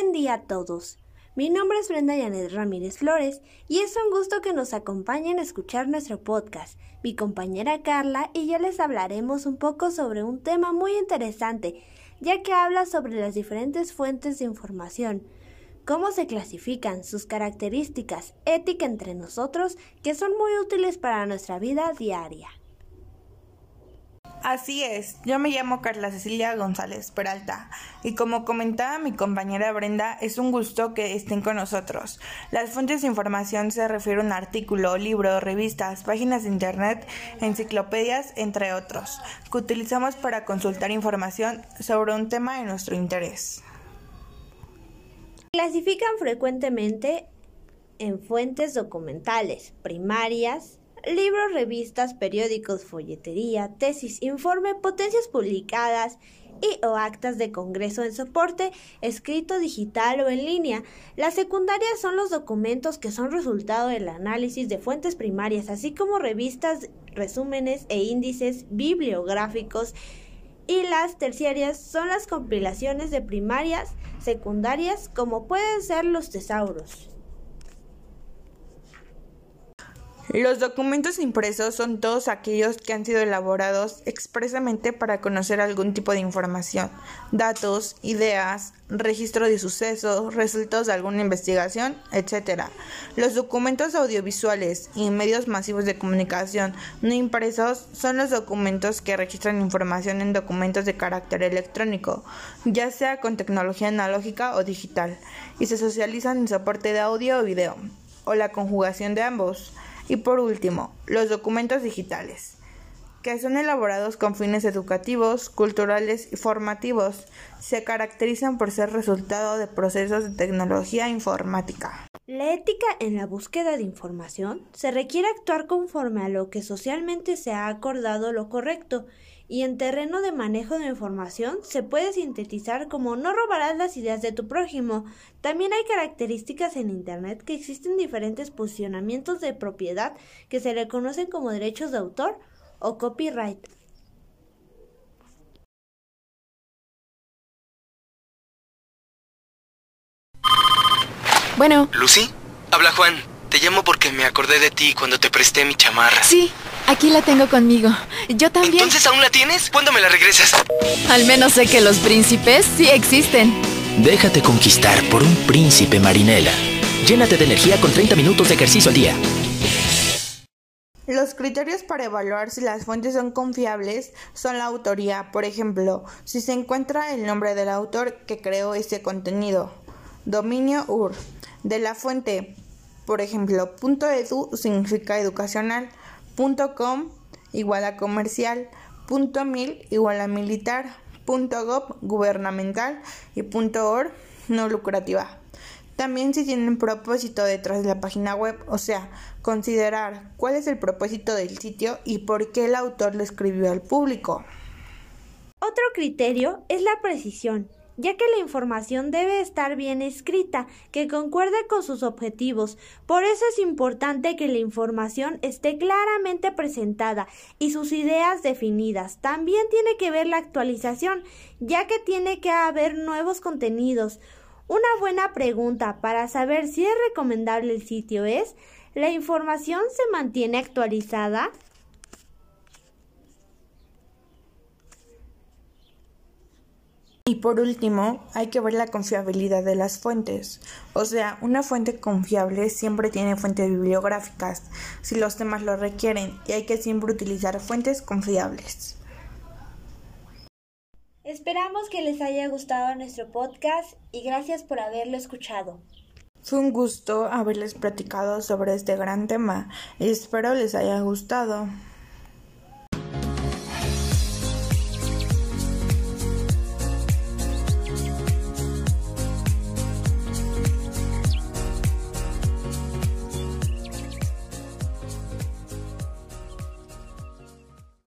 Buen día a todos. Mi nombre es Brenda Yanet Ramírez Flores y es un gusto que nos acompañen a escuchar nuestro podcast. Mi compañera Carla y yo les hablaremos un poco sobre un tema muy interesante, ya que habla sobre las diferentes fuentes de información, cómo se clasifican, sus características, ética entre nosotros, que son muy útiles para nuestra vida diaria. Así es, yo me llamo Carla Cecilia González Peralta y como comentaba mi compañera Brenda, es un gusto que estén con nosotros. Las fuentes de información se refieren a artículo, libro, revistas, páginas de internet, enciclopedias, entre otros, que utilizamos para consultar información sobre un tema de nuestro interés. Clasifican frecuentemente en fuentes documentales, primarias, libros, revistas, periódicos, folletería, tesis, informe, potencias publicadas y o actas de congreso en soporte escrito digital o en línea. Las secundarias son los documentos que son resultado del análisis de fuentes primarias, así como revistas, resúmenes e índices bibliográficos. Y las terciarias son las compilaciones de primarias, secundarias, como pueden ser los tesauros. Los documentos impresos son todos aquellos que han sido elaborados expresamente para conocer algún tipo de información, datos, ideas, registro de sucesos, resultados de alguna investigación, etc. Los documentos audiovisuales y medios masivos de comunicación no impresos son los documentos que registran información en documentos de carácter electrónico, ya sea con tecnología analógica o digital, y se socializan en soporte de audio o video, o la conjugación de ambos. Y por último, los documentos digitales, que son elaborados con fines educativos, culturales y formativos, se caracterizan por ser resultado de procesos de tecnología informática. La ética en la búsqueda de información se requiere actuar conforme a lo que socialmente se ha acordado lo correcto y en terreno de manejo de información se puede sintetizar como no robarás las ideas de tu prójimo. También hay características en Internet que existen diferentes posicionamientos de propiedad que se le conocen como derechos de autor o copyright. Bueno. ¿Lucy? Habla Juan. Te llamo porque me acordé de ti cuando te presté mi chamarra. Sí, aquí la tengo conmigo. Yo también. ¿Entonces aún la tienes? ¿Cuándo me la regresas? Al menos sé que los príncipes sí existen. Déjate conquistar por un príncipe marinela. Llénate de energía con 30 minutos de ejercicio al día. Los criterios para evaluar si las fuentes son confiables son la autoría, por ejemplo, si se encuentra el nombre del autor que creó este contenido. Dominio UR. De la fuente, por ejemplo, .edu significa educacional, .com igual a comercial, .mil igual a militar, .gov gubernamental y .org no lucrativa. También si tienen propósito detrás de la página web, o sea, considerar cuál es el propósito del sitio y por qué el autor lo escribió al público. Otro criterio es la precisión ya que la información debe estar bien escrita, que concuerde con sus objetivos. Por eso es importante que la información esté claramente presentada y sus ideas definidas. También tiene que ver la actualización, ya que tiene que haber nuevos contenidos. Una buena pregunta para saber si es recomendable el sitio es ¿La información se mantiene actualizada? Y por último, hay que ver la confiabilidad de las fuentes. O sea, una fuente confiable siempre tiene fuentes bibliográficas, si los temas lo requieren, y hay que siempre utilizar fuentes confiables. Esperamos que les haya gustado nuestro podcast y gracias por haberlo escuchado. Fue un gusto haberles platicado sobre este gran tema y espero les haya gustado.